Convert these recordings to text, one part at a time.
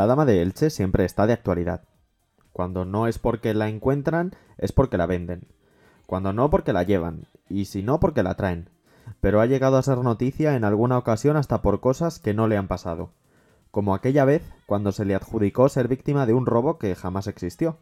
La dama de Elche siempre está de actualidad. Cuando no es porque la encuentran, es porque la venden. Cuando no, porque la llevan. Y si no, porque la traen. Pero ha llegado a ser noticia en alguna ocasión hasta por cosas que no le han pasado. Como aquella vez cuando se le adjudicó ser víctima de un robo que jamás existió.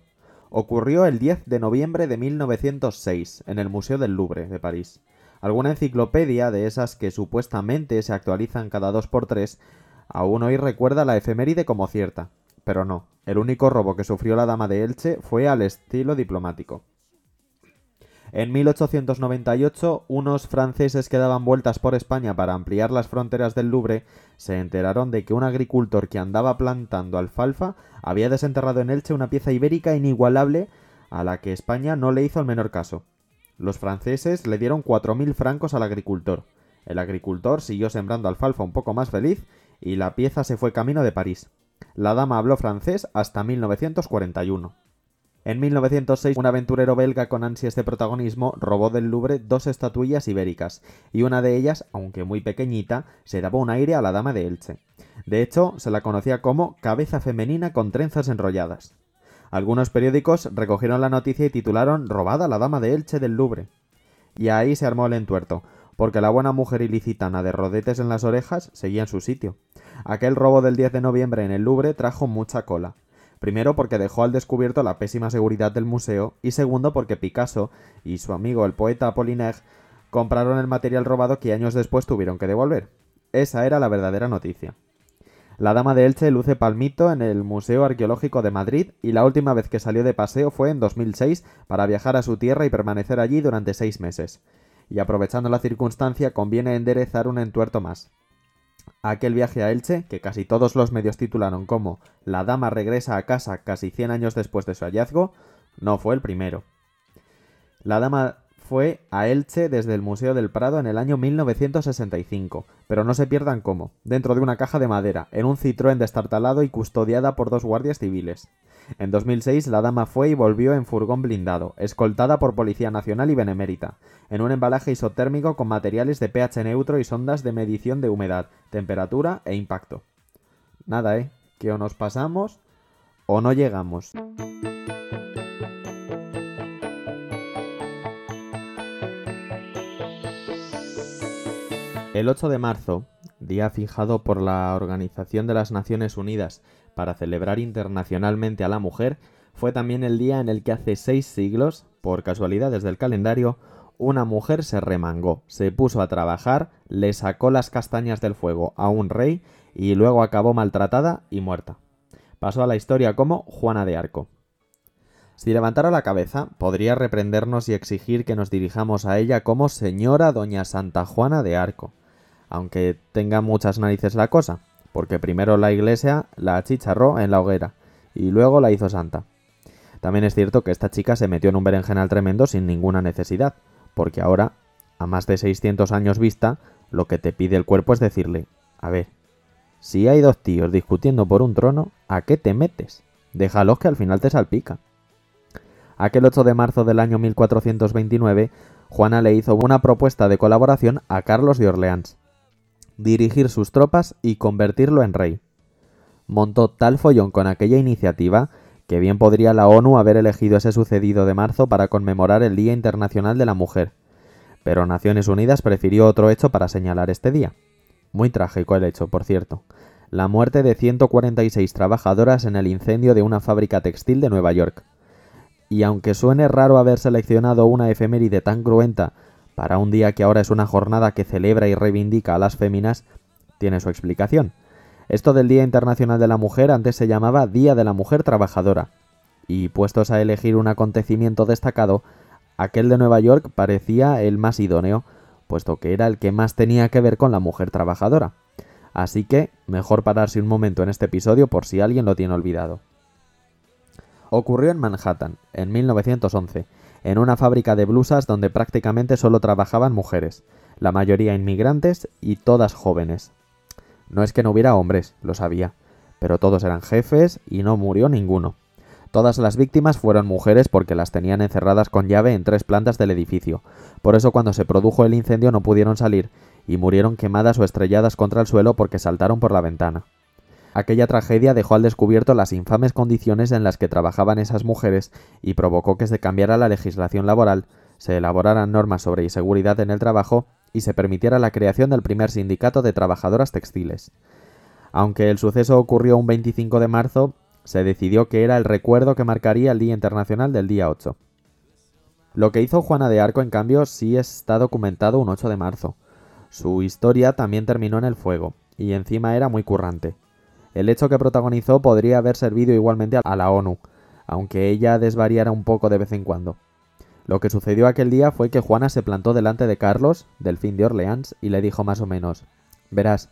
Ocurrió el 10 de noviembre de 1906 en el Museo del Louvre de París. Alguna enciclopedia de esas que supuestamente se actualizan cada dos por tres aún hoy recuerda la efeméride como cierta. Pero no, el único robo que sufrió la dama de Elche fue al estilo diplomático. En 1898, unos franceses que daban vueltas por España para ampliar las fronteras del Louvre se enteraron de que un agricultor que andaba plantando alfalfa había desenterrado en Elche una pieza ibérica inigualable a la que España no le hizo el menor caso. Los franceses le dieron 4.000 francos al agricultor. El agricultor siguió sembrando alfalfa un poco más feliz y la pieza se fue camino de París. La dama habló francés hasta 1941. En 1906, un aventurero belga con ansias de protagonismo robó del Louvre dos estatuillas ibéricas, y una de ellas, aunque muy pequeñita, se daba un aire a la dama de Elche. De hecho, se la conocía como cabeza femenina con trenzas enrolladas. Algunos periódicos recogieron la noticia y titularon Robada la dama de Elche del Louvre. Y ahí se armó el entuerto, porque la buena mujer ilicitana de rodetes en las orejas seguía en su sitio. Aquel robo del 10 de noviembre en el Louvre trajo mucha cola. Primero porque dejó al descubierto la pésima seguridad del museo y segundo porque Picasso y su amigo el poeta Apollinaire compraron el material robado que años después tuvieron que devolver. Esa era la verdadera noticia. La dama de Elche luce palmito en el Museo Arqueológico de Madrid y la última vez que salió de paseo fue en 2006 para viajar a su tierra y permanecer allí durante seis meses. Y aprovechando la circunstancia conviene enderezar un entuerto más. Aquel viaje a Elche, que casi todos los medios titularon como La dama regresa a casa casi 100 años después de su hallazgo, no fue el primero. La dama fue a Elche desde el Museo del Prado en el año 1965, pero no se pierdan cómo, dentro de una caja de madera, en un Citroën destartalado y custodiada por dos guardias civiles. En 2006 la dama fue y volvió en furgón blindado, escoltada por Policía Nacional y Benemérita, en un embalaje isotérmico con materiales de pH neutro y sondas de medición de humedad, temperatura e impacto. Nada, ¿eh? Que o nos pasamos o no llegamos. El 8 de marzo, día fijado por la Organización de las Naciones Unidas para celebrar internacionalmente a la mujer, fue también el día en el que hace seis siglos, por casualidades del calendario, una mujer se remangó, se puso a trabajar, le sacó las castañas del fuego a un rey y luego acabó maltratada y muerta. Pasó a la historia como Juana de Arco. Si levantara la cabeza, podría reprendernos y exigir que nos dirijamos a ella como señora doña Santa Juana de Arco, aunque tenga muchas narices la cosa, porque primero la iglesia la achicharró en la hoguera y luego la hizo santa. También es cierto que esta chica se metió en un berenjenal tremendo sin ninguna necesidad, porque ahora, a más de 600 años vista, lo que te pide el cuerpo es decirle, a ver, si hay dos tíos discutiendo por un trono, ¿a qué te metes? Déjalos que al final te salpica. Aquel 8 de marzo del año 1429, Juana le hizo una propuesta de colaboración a Carlos de Orleans dirigir sus tropas y convertirlo en rey. Montó tal follón con aquella iniciativa que bien podría la ONU haber elegido ese sucedido de marzo para conmemorar el Día Internacional de la Mujer, pero Naciones Unidas prefirió otro hecho para señalar este día. Muy trágico el hecho, por cierto. La muerte de 146 trabajadoras en el incendio de una fábrica textil de Nueva York. Y aunque suene raro haber seleccionado una efeméride tan cruenta para un día que ahora es una jornada que celebra y reivindica a las féminas, tiene su explicación. Esto del Día Internacional de la Mujer antes se llamaba Día de la Mujer Trabajadora, y puestos a elegir un acontecimiento destacado, aquel de Nueva York parecía el más idóneo, puesto que era el que más tenía que ver con la mujer trabajadora. Así que, mejor pararse un momento en este episodio por si alguien lo tiene olvidado. Ocurrió en Manhattan, en 1911, en una fábrica de blusas donde prácticamente solo trabajaban mujeres, la mayoría inmigrantes y todas jóvenes. No es que no hubiera hombres, lo sabía, pero todos eran jefes y no murió ninguno. Todas las víctimas fueron mujeres porque las tenían encerradas con llave en tres plantas del edificio. Por eso cuando se produjo el incendio no pudieron salir y murieron quemadas o estrelladas contra el suelo porque saltaron por la ventana. Aquella tragedia dejó al descubierto las infames condiciones en las que trabajaban esas mujeres y provocó que se cambiara la legislación laboral, se elaboraran normas sobre inseguridad en el trabajo y se permitiera la creación del primer sindicato de trabajadoras textiles. Aunque el suceso ocurrió un 25 de marzo, se decidió que era el recuerdo que marcaría el Día Internacional del día 8. Lo que hizo Juana de Arco, en cambio, sí está documentado un 8 de marzo. Su historia también terminó en el fuego, y encima era muy currante. El hecho que protagonizó podría haber servido igualmente a la ONU, aunque ella desvariara un poco de vez en cuando. Lo que sucedió aquel día fue que Juana se plantó delante de Carlos, delfín de Orleans, y le dijo más o menos Verás,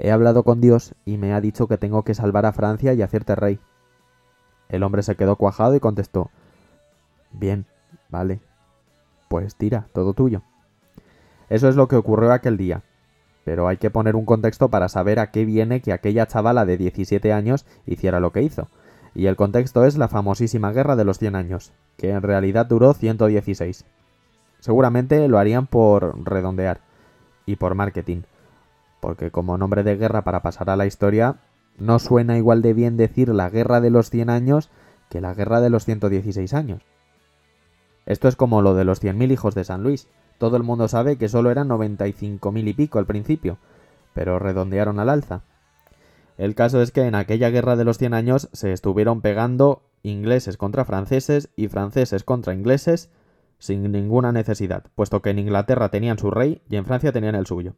he hablado con Dios y me ha dicho que tengo que salvar a Francia y hacerte rey. El hombre se quedó cuajado y contestó Bien, vale, pues tira, todo tuyo. Eso es lo que ocurrió aquel día. Pero hay que poner un contexto para saber a qué viene que aquella chavala de 17 años hiciera lo que hizo. Y el contexto es la famosísima Guerra de los 100 años, que en realidad duró 116. Seguramente lo harían por redondear y por marketing, porque como nombre de guerra para pasar a la historia, no suena igual de bien decir la Guerra de los 100 años que la Guerra de los 116 años. Esto es como lo de los 100.000 hijos de San Luis. Todo el mundo sabe que solo eran 95.000 y pico al principio, pero redondearon al alza. El caso es que en aquella guerra de los 100 años se estuvieron pegando ingleses contra franceses y franceses contra ingleses sin ninguna necesidad, puesto que en Inglaterra tenían su rey y en Francia tenían el suyo.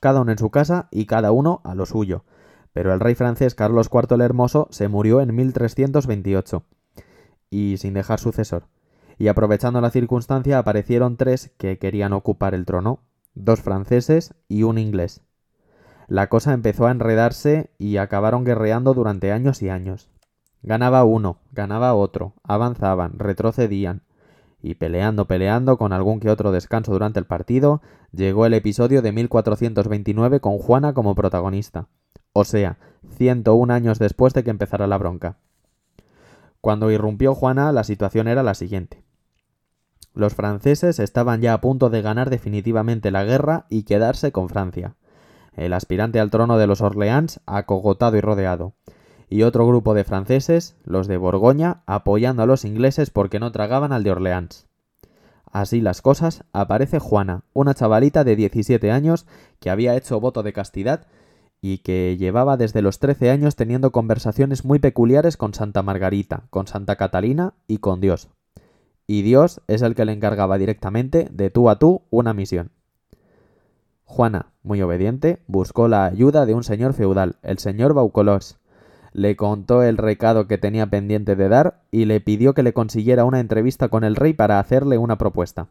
Cada uno en su casa y cada uno a lo suyo. Pero el rey francés Carlos IV el Hermoso se murió en 1328 y sin dejar sucesor y aprovechando la circunstancia aparecieron tres que querían ocupar el trono, dos franceses y un inglés. La cosa empezó a enredarse y acabaron guerreando durante años y años. Ganaba uno, ganaba otro, avanzaban, retrocedían, y peleando, peleando, con algún que otro descanso durante el partido, llegó el episodio de 1429 con Juana como protagonista, o sea, 101 años después de que empezara la bronca. Cuando irrumpió Juana, la situación era la siguiente. Los franceses estaban ya a punto de ganar definitivamente la guerra y quedarse con Francia. El aspirante al trono de los Orleans acogotado y rodeado. Y otro grupo de franceses, los de Borgoña, apoyando a los ingleses porque no tragaban al de Orleans. Así las cosas, aparece Juana, una chavalita de 17 años que había hecho voto de castidad y que llevaba desde los 13 años teniendo conversaciones muy peculiares con Santa Margarita, con Santa Catalina y con Dios y Dios es el que le encargaba directamente de tú a tú una misión. Juana, muy obediente, buscó la ayuda de un señor feudal, el señor Baucolos. Le contó el recado que tenía pendiente de dar y le pidió que le consiguiera una entrevista con el rey para hacerle una propuesta.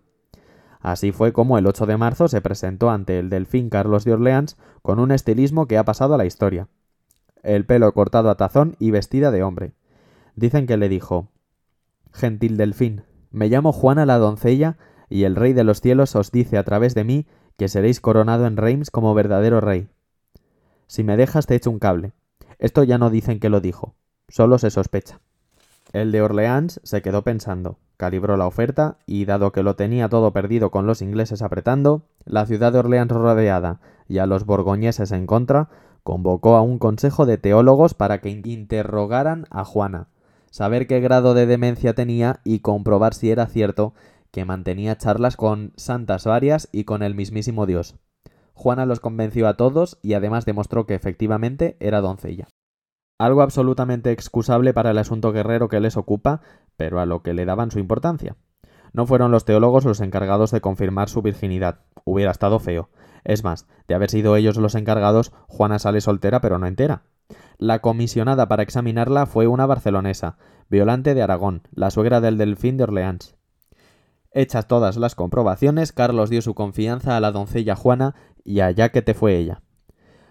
Así fue como el 8 de marzo se presentó ante el delfín Carlos de Orleans con un estilismo que ha pasado a la historia. El pelo cortado a tazón y vestida de hombre. Dicen que le dijo Gentil delfín, me llamo Juana la doncella, y el Rey de los cielos os dice a través de mí que seréis coronado en Reims como verdadero rey. Si me dejas te echo un cable. Esto ya no dicen que lo dijo, solo se sospecha. El de Orleans se quedó pensando, calibró la oferta y, dado que lo tenía todo perdido con los ingleses apretando, la ciudad de Orleans rodeada y a los borgoñeses en contra, convocó a un consejo de teólogos para que interrogaran a Juana, saber qué grado de demencia tenía y comprobar si era cierto que mantenía charlas con santas varias y con el mismísimo Dios. Juana los convenció a todos y además demostró que efectivamente era doncella. Algo absolutamente excusable para el asunto guerrero que les ocupa, pero a lo que le daban su importancia. No fueron los teólogos los encargados de confirmar su virginidad. Hubiera estado feo. Es más, de haber sido ellos los encargados, Juana sale soltera pero no entera. La comisionada para examinarla fue una barcelonesa, Violante de Aragón, la suegra del delfín de Orleans. Hechas todas las comprobaciones, Carlos dio su confianza a la doncella Juana y allá que te fue ella.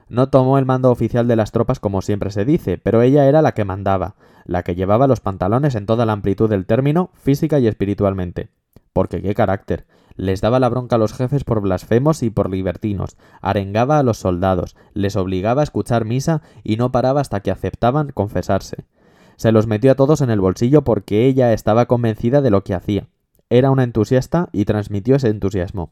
No tomó el mando oficial de las tropas como siempre se dice, pero ella era la que mandaba, la que llevaba los pantalones en toda la amplitud del término, física y espiritualmente. Porque qué carácter, les daba la bronca a los jefes por blasfemos y por libertinos, arengaba a los soldados, les obligaba a escuchar misa y no paraba hasta que aceptaban confesarse. Se los metió a todos en el bolsillo porque ella estaba convencida de lo que hacía. Era una entusiasta y transmitió ese entusiasmo.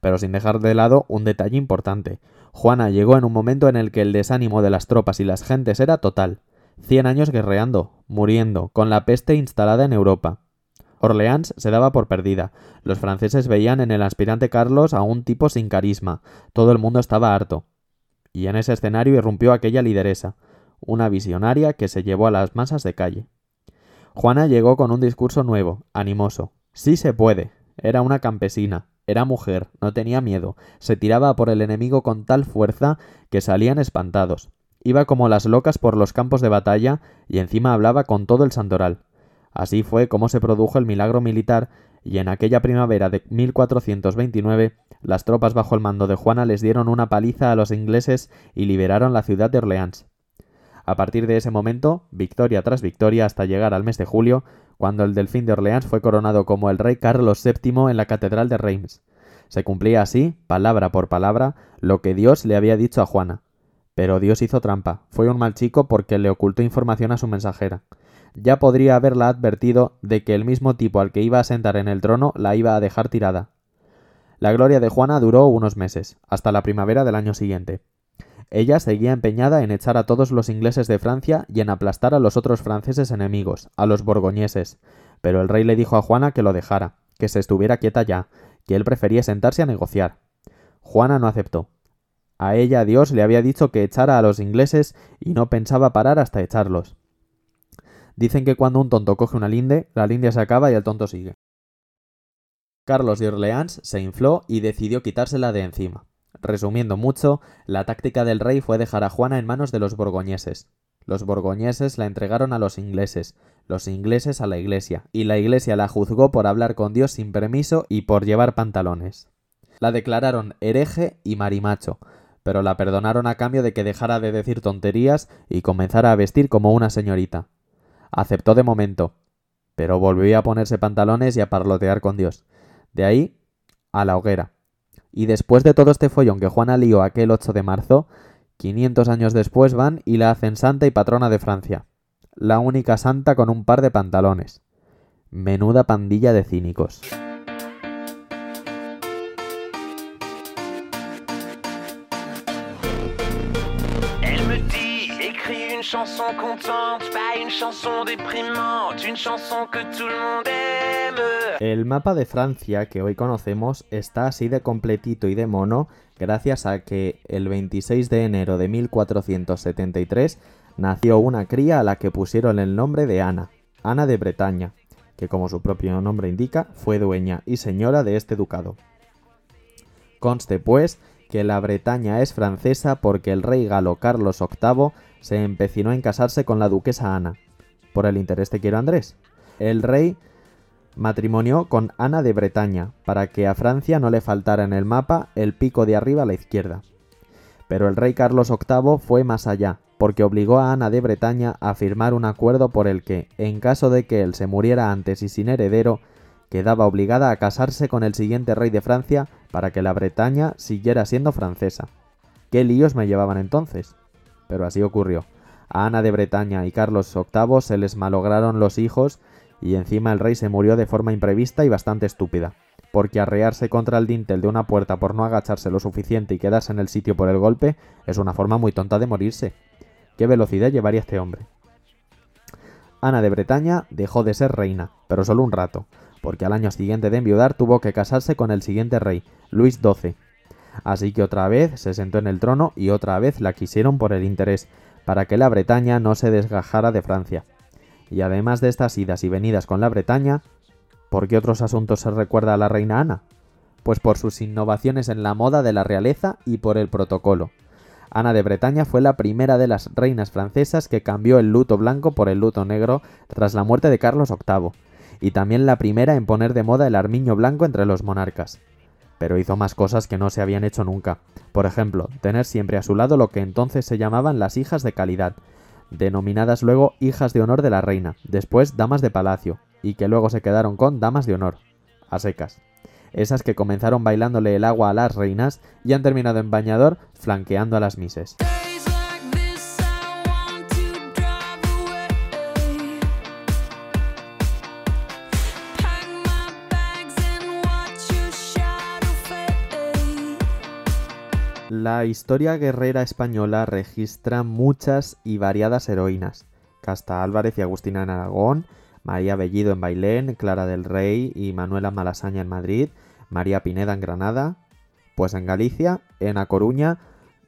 pero sin dejar de lado un detalle importante. Juana llegó en un momento en el que el desánimo de las tropas y las gentes era total. Cien años guerreando, muriendo, con la peste instalada en Europa. Orleans se daba por perdida. Los franceses veían en el aspirante Carlos a un tipo sin carisma. Todo el mundo estaba harto. Y en ese escenario irrumpió aquella lideresa, una visionaria que se llevó a las masas de calle. Juana llegó con un discurso nuevo, animoso. Sí se puede. Era una campesina, era mujer, no tenía miedo, se tiraba por el enemigo con tal fuerza que salían espantados. Iba como las locas por los campos de batalla y encima hablaba con todo el santoral. Así fue como se produjo el milagro militar y en aquella primavera de 1429 las tropas bajo el mando de Juana les dieron una paliza a los ingleses y liberaron la ciudad de Orleans. A partir de ese momento, victoria tras victoria hasta llegar al mes de julio, cuando el delfín de Orleans fue coronado como el rey Carlos VII en la Catedral de Reims. Se cumplía así, palabra por palabra, lo que Dios le había dicho a Juana. Pero Dios hizo trampa, fue un mal chico porque le ocultó información a su mensajera. Ya podría haberla advertido de que el mismo tipo al que iba a sentar en el trono la iba a dejar tirada. La gloria de Juana duró unos meses, hasta la primavera del año siguiente. Ella seguía empeñada en echar a todos los ingleses de Francia y en aplastar a los otros franceses enemigos, a los borgoñeses, pero el rey le dijo a Juana que lo dejara, que se estuviera quieta ya, que él prefería sentarse a negociar. Juana no aceptó. A ella Dios le había dicho que echara a los ingleses y no pensaba parar hasta echarlos. Dicen que cuando un tonto coge una linde, la linde se acaba y el tonto sigue. Carlos de Orleans se infló y decidió quitársela de encima. Resumiendo mucho, la táctica del rey fue dejar a Juana en manos de los borgoñeses. Los borgoñeses la entregaron a los ingleses, los ingleses a la iglesia, y la iglesia la juzgó por hablar con Dios sin permiso y por llevar pantalones. La declararon hereje y marimacho, pero la perdonaron a cambio de que dejara de decir tonterías y comenzara a vestir como una señorita. Aceptó de momento, pero volvió a ponerse pantalones y a parlotear con Dios. De ahí a la hoguera. Y después de todo este follón que Juana lió aquel 8 de marzo, 500 años después van y la hacen santa y patrona de Francia. La única santa con un par de pantalones. Menuda pandilla de cínicos. El mapa de Francia que hoy conocemos está así de completito y de mono gracias a que el 26 de enero de 1473 nació una cría a la que pusieron el nombre de Ana, Ana de Bretaña, que como su propio nombre indica, fue dueña y señora de este ducado. Conste pues que la Bretaña es francesa porque el rey galo Carlos VIII se empecinó en casarse con la duquesa Ana, por el interés de quiero Andrés. El rey matrimonió con Ana de Bretaña, para que a Francia no le faltara en el mapa el pico de arriba a la izquierda. Pero el rey Carlos VIII fue más allá, porque obligó a Ana de Bretaña a firmar un acuerdo por el que, en caso de que él se muriera antes y sin heredero, quedaba obligada a casarse con el siguiente rey de Francia para que la Bretaña siguiera siendo francesa. ¿Qué líos me llevaban entonces? pero así ocurrió. A Ana de Bretaña y Carlos VIII se les malograron los hijos y encima el rey se murió de forma imprevista y bastante estúpida, porque arrearse contra el dintel de una puerta por no agacharse lo suficiente y quedarse en el sitio por el golpe es una forma muy tonta de morirse. ¿Qué velocidad llevaría este hombre? Ana de Bretaña dejó de ser reina, pero solo un rato, porque al año siguiente de enviudar tuvo que casarse con el siguiente rey, Luis XII, Así que otra vez se sentó en el trono y otra vez la quisieron por el interés, para que la Bretaña no se desgajara de Francia. Y además de estas idas y venidas con la Bretaña, ¿por qué otros asuntos se recuerda a la reina Ana? Pues por sus innovaciones en la moda de la realeza y por el protocolo. Ana de Bretaña fue la primera de las reinas francesas que cambió el luto blanco por el luto negro tras la muerte de Carlos VIII, y también la primera en poner de moda el armiño blanco entre los monarcas pero hizo más cosas que no se habían hecho nunca. Por ejemplo, tener siempre a su lado lo que entonces se llamaban las hijas de calidad, denominadas luego hijas de honor de la reina, después damas de palacio, y que luego se quedaron con damas de honor, a secas. Esas que comenzaron bailándole el agua a las reinas y han terminado en bañador flanqueando a las mises. La historia guerrera española registra muchas y variadas heroínas. Casta Álvarez y Agustina en Aragón, María Bellido en Bailén, Clara del Rey y Manuela Malasaña en Madrid, María Pineda en Granada. Pues en Galicia, en A Coruña,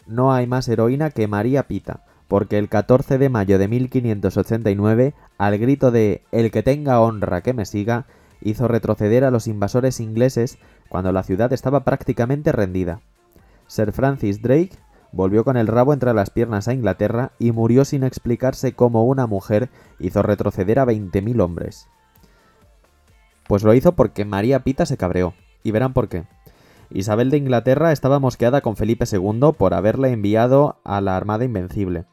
no hay más heroína que María Pita, porque el 14 de mayo de 1589, al grito de El que tenga honra que me siga, hizo retroceder a los invasores ingleses cuando la ciudad estaba prácticamente rendida. Sir Francis Drake volvió con el rabo entre las piernas a Inglaterra y murió sin explicarse cómo una mujer hizo retroceder a 20.000 hombres. Pues lo hizo porque María Pita se cabreó, y verán por qué. Isabel de Inglaterra estaba mosqueada con Felipe II por haberle enviado a la Armada Invencible.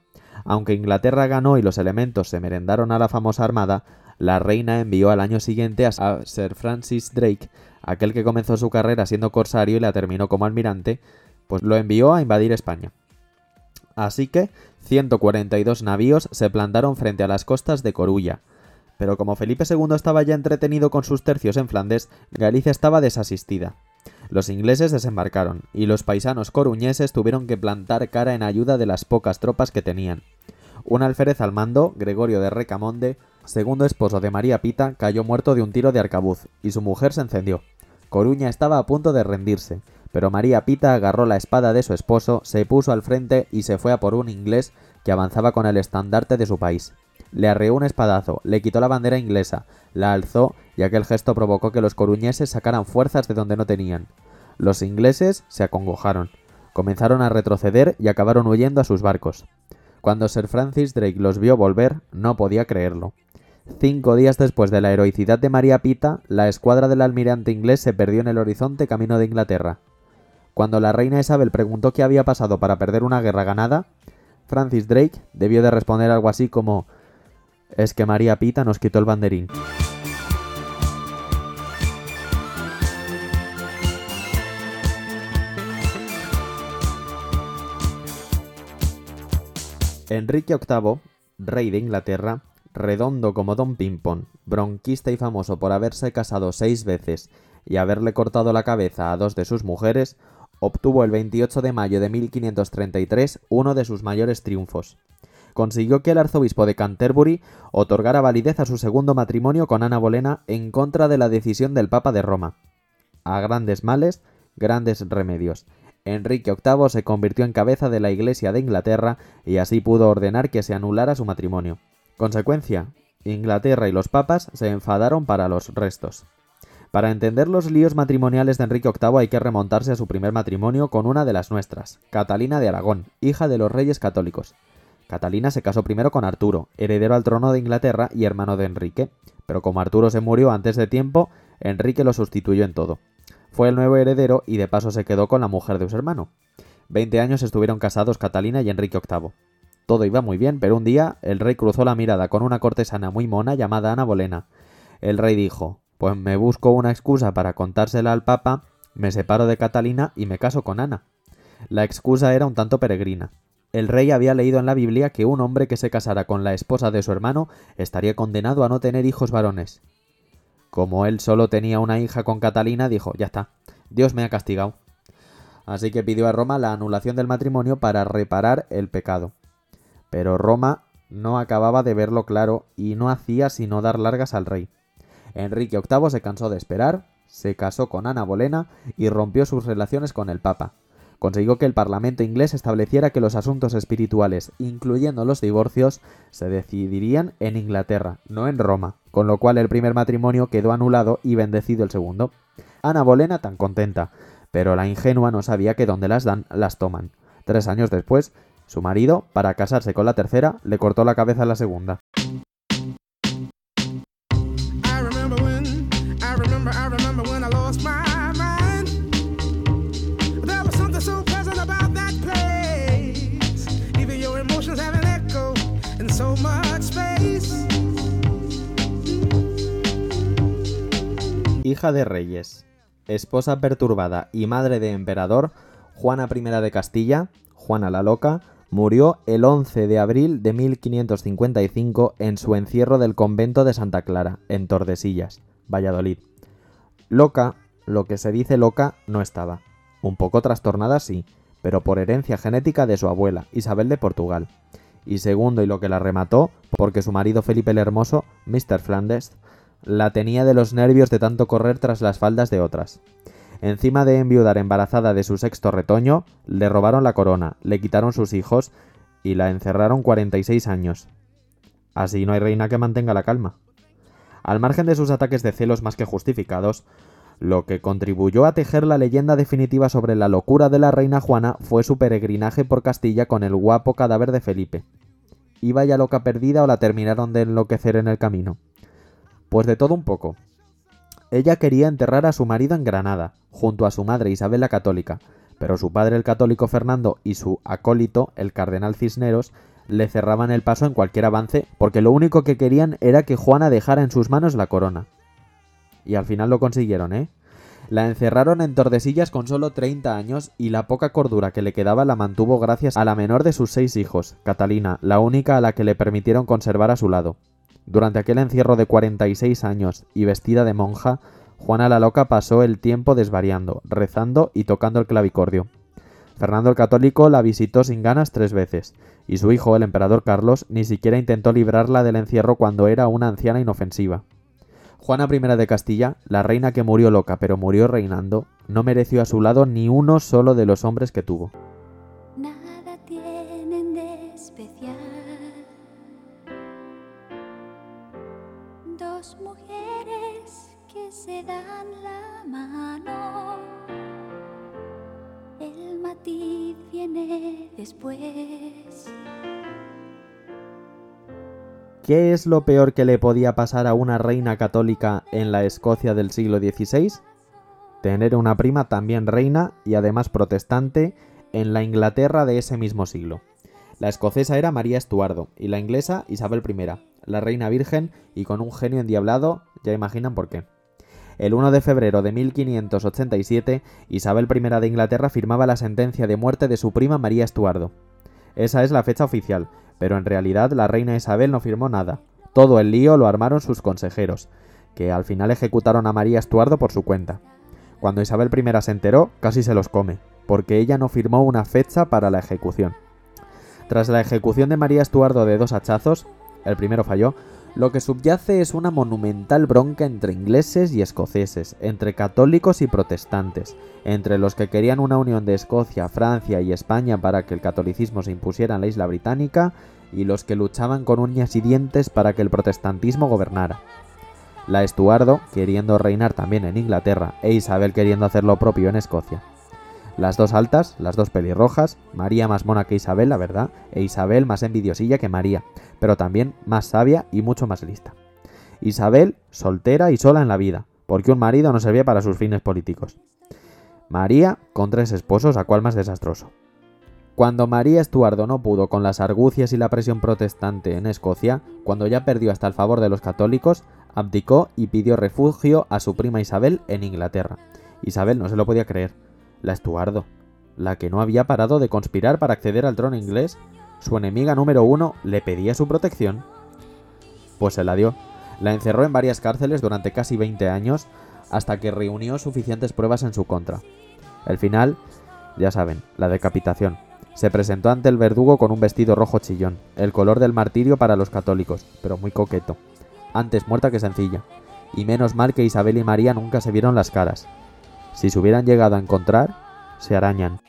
Aunque Inglaterra ganó y los elementos se merendaron a la famosa armada, la reina envió al año siguiente a Sir Francis Drake, aquel que comenzó su carrera siendo corsario y la terminó como almirante, pues lo envió a invadir España. Así que 142 navíos se plantaron frente a las costas de Corulla. Pero como Felipe II estaba ya entretenido con sus tercios en Flandes, Galicia estaba desasistida. Los ingleses desembarcaron, y los paisanos coruñeses tuvieron que plantar cara en ayuda de las pocas tropas que tenían. Un alférez al mando, Gregorio de Recamonde, segundo esposo de María Pita, cayó muerto de un tiro de arcabuz, y su mujer se encendió. Coruña estaba a punto de rendirse, pero María Pita agarró la espada de su esposo, se puso al frente y se fue a por un inglés que avanzaba con el estandarte de su país. Le arreó un espadazo, le quitó la bandera inglesa, la alzó y aquel gesto provocó que los coruñeses sacaran fuerzas de donde no tenían. Los ingleses se acongojaron, comenzaron a retroceder y acabaron huyendo a sus barcos. Cuando Sir Francis Drake los vio volver, no podía creerlo. Cinco días después de la heroicidad de María Pita, la escuadra del almirante inglés se perdió en el horizonte camino de Inglaterra. Cuando la reina Isabel preguntó qué había pasado para perder una guerra ganada, Francis Drake debió de responder algo así como es que María Pita nos quitó el banderín. Enrique VIII, rey de Inglaterra, redondo como Don Pimpón, bronquista y famoso por haberse casado seis veces y haberle cortado la cabeza a dos de sus mujeres, obtuvo el 28 de mayo de 1533 uno de sus mayores triunfos consiguió que el arzobispo de Canterbury otorgara validez a su segundo matrimonio con Ana Bolena en contra de la decisión del Papa de Roma. A grandes males, grandes remedios. Enrique VIII se convirtió en cabeza de la Iglesia de Inglaterra y así pudo ordenar que se anulara su matrimonio. Consecuencia, Inglaterra y los papas se enfadaron para los restos. Para entender los líos matrimoniales de Enrique VIII hay que remontarse a su primer matrimonio con una de las nuestras, Catalina de Aragón, hija de los reyes católicos. Catalina se casó primero con Arturo, heredero al trono de Inglaterra y hermano de Enrique, pero como Arturo se murió antes de tiempo, Enrique lo sustituyó en todo. Fue el nuevo heredero y de paso se quedó con la mujer de su hermano. Veinte años estuvieron casados Catalina y Enrique VIII. Todo iba muy bien, pero un día el rey cruzó la mirada con una cortesana muy mona llamada Ana Bolena. El rey dijo, pues me busco una excusa para contársela al papa, me separo de Catalina y me caso con Ana. La excusa era un tanto peregrina. El rey había leído en la Biblia que un hombre que se casara con la esposa de su hermano estaría condenado a no tener hijos varones. Como él solo tenía una hija con Catalina, dijo, ya está, Dios me ha castigado. Así que pidió a Roma la anulación del matrimonio para reparar el pecado. Pero Roma no acababa de verlo claro y no hacía sino dar largas al rey. Enrique VIII se cansó de esperar, se casó con Ana Bolena y rompió sus relaciones con el Papa consiguió que el Parlamento inglés estableciera que los asuntos espirituales, incluyendo los divorcios, se decidirían en Inglaterra, no en Roma, con lo cual el primer matrimonio quedó anulado y bendecido el segundo. Ana Bolena tan contenta, pero la ingenua no sabía que donde las dan, las toman. Tres años después, su marido, para casarse con la tercera, le cortó la cabeza a la segunda. Hija de reyes, esposa perturbada y madre de emperador, Juana I de Castilla, Juana la Loca, murió el 11 de abril de 1555 en su encierro del convento de Santa Clara, en Tordesillas, Valladolid. Loca, lo que se dice loca, no estaba. Un poco trastornada sí, pero por herencia genética de su abuela, Isabel de Portugal. Y segundo, y lo que la remató, porque su marido Felipe el Hermoso, Mr. Flandes, la tenía de los nervios de tanto correr tras las faldas de otras. Encima de enviudar embarazada de su sexto retoño, le robaron la corona, le quitaron sus hijos y la encerraron 46 años. Así no hay reina que mantenga la calma. Al margen de sus ataques de celos más que justificados, lo que contribuyó a tejer la leyenda definitiva sobre la locura de la reina Juana fue su peregrinaje por Castilla con el guapo cadáver de Felipe. ¿Iba ya loca perdida o la terminaron de enloquecer en el camino? Pues de todo un poco. Ella quería enterrar a su marido en Granada, junto a su madre Isabel la Católica, pero su padre el católico Fernando y su acólito, el cardenal Cisneros, le cerraban el paso en cualquier avance porque lo único que querían era que Juana dejara en sus manos la corona. Y al final lo consiguieron, ¿eh? La encerraron en Tordesillas con solo 30 años y la poca cordura que le quedaba la mantuvo gracias a la menor de sus seis hijos, Catalina, la única a la que le permitieron conservar a su lado. Durante aquel encierro de 46 años y vestida de monja, Juana la Loca pasó el tiempo desvariando, rezando y tocando el clavicordio. Fernando el Católico la visitó sin ganas tres veces, y su hijo, el emperador Carlos, ni siquiera intentó librarla del encierro cuando era una anciana inofensiva. Juana I de Castilla, la reina que murió loca pero murió reinando, no mereció a su lado ni uno solo de los hombres que tuvo. ¿Qué es lo peor que le podía pasar a una reina católica en la Escocia del siglo XVI? Tener una prima también reina y además protestante en la Inglaterra de ese mismo siglo. La escocesa era María Estuardo y la inglesa Isabel I, la reina virgen y con un genio endiablado, ya imaginan por qué. El 1 de febrero de 1587, Isabel I de Inglaterra firmaba la sentencia de muerte de su prima María Estuardo. Esa es la fecha oficial, pero en realidad la reina Isabel no firmó nada. Todo el lío lo armaron sus consejeros, que al final ejecutaron a María Estuardo por su cuenta. Cuando Isabel I se enteró, casi se los come, porque ella no firmó una fecha para la ejecución. Tras la ejecución de María Estuardo de dos hachazos, el primero falló, lo que subyace es una monumental bronca entre ingleses y escoceses, entre católicos y protestantes, entre los que querían una unión de Escocia, Francia y España para que el catolicismo se impusiera en la isla británica, y los que luchaban con uñas y dientes para que el protestantismo gobernara. La Estuardo queriendo reinar también en Inglaterra e Isabel queriendo hacer lo propio en Escocia. Las dos altas, las dos pelirrojas, María más mona que Isabel, la verdad, e Isabel más envidiosilla que María, pero también más sabia y mucho más lista. Isabel, soltera y sola en la vida, porque un marido no servía para sus fines políticos. María, con tres esposos, a cual más desastroso. Cuando María Estuardo no pudo con las argucias y la presión protestante en Escocia, cuando ya perdió hasta el favor de los católicos, abdicó y pidió refugio a su prima Isabel en Inglaterra. Isabel no se lo podía creer la Estuardo, la que no había parado de conspirar para acceder al trono inglés, su enemiga número uno le pedía su protección. Pues se la dio. La encerró en varias cárceles durante casi 20 años hasta que reunió suficientes pruebas en su contra. El final, ya saben, la decapitación. Se presentó ante el verdugo con un vestido rojo chillón, el color del martirio para los católicos, pero muy coqueto. Antes muerta que sencilla. Y menos mal que Isabel y María nunca se vieron las caras. Si se hubieran llegado a encontrar, se arañan.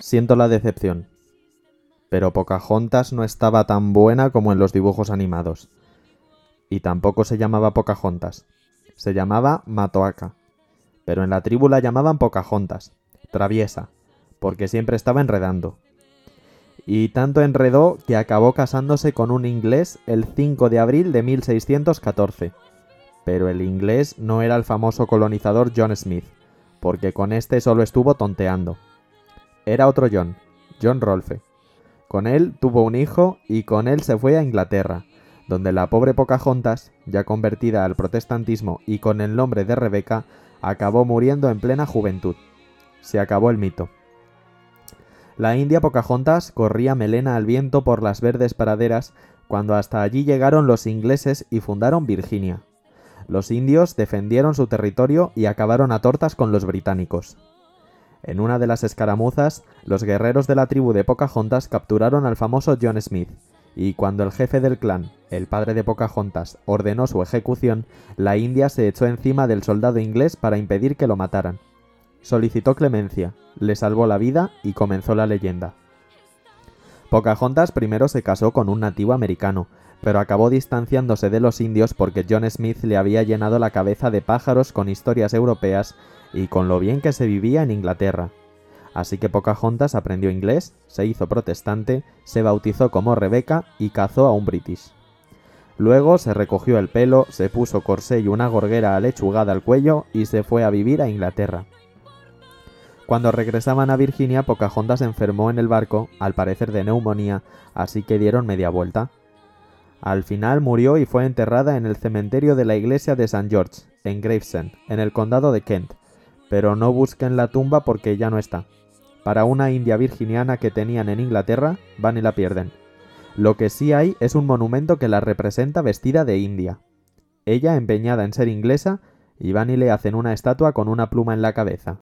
Siento la decepción. Pero Pocahontas no estaba tan buena como en los dibujos animados. Y tampoco se llamaba Pocahontas se llamaba Matoaca, pero en la tribu la llamaban Pocahontas, traviesa, porque siempre estaba enredando. Y tanto enredó que acabó casándose con un inglés el 5 de abril de 1614. Pero el inglés no era el famoso colonizador John Smith, porque con este solo estuvo tonteando. Era otro John, John Rolfe. Con él tuvo un hijo y con él se fue a Inglaterra, donde la pobre Pocahontas, ya convertida al protestantismo y con el nombre de Rebeca, acabó muriendo en plena juventud, Se acabó el mito. La india Pocahontas corría melena al viento por las verdes praderas cuando hasta allí llegaron los ingleses y fundaron Virginia. Los indios defendieron su territorio y acabaron a tortas con los británicos. En una de las escaramuzas, los guerreros de la tribu de Pocahontas capturaron al famoso John Smith, y cuando el jefe del clan, el padre de Pocahontas, ordenó su ejecución, la India se echó encima del soldado inglés para impedir que lo mataran. Solicitó clemencia, le salvó la vida y comenzó la leyenda. Pocahontas primero se casó con un nativo americano, pero acabó distanciándose de los indios porque John Smith le había llenado la cabeza de pájaros con historias europeas y con lo bien que se vivía en Inglaterra. Así que Pocahontas aprendió inglés, se hizo protestante, se bautizó como Rebeca y cazó a un british. Luego se recogió el pelo, se puso corsé y una gorguera alechugada al cuello y se fue a vivir a Inglaterra. Cuando regresaban a Virginia, Pocahontas enfermó en el barco, al parecer de neumonía, así que dieron media vuelta. Al final murió y fue enterrada en el cementerio de la iglesia de St. George, en Gravesend, en el condado de Kent, pero no busquen la tumba porque ya no está. Para una india virginiana que tenían en Inglaterra, van y la pierden. Lo que sí hay es un monumento que la representa vestida de india. Ella empeñada en ser inglesa, y van y le hacen una estatua con una pluma en la cabeza.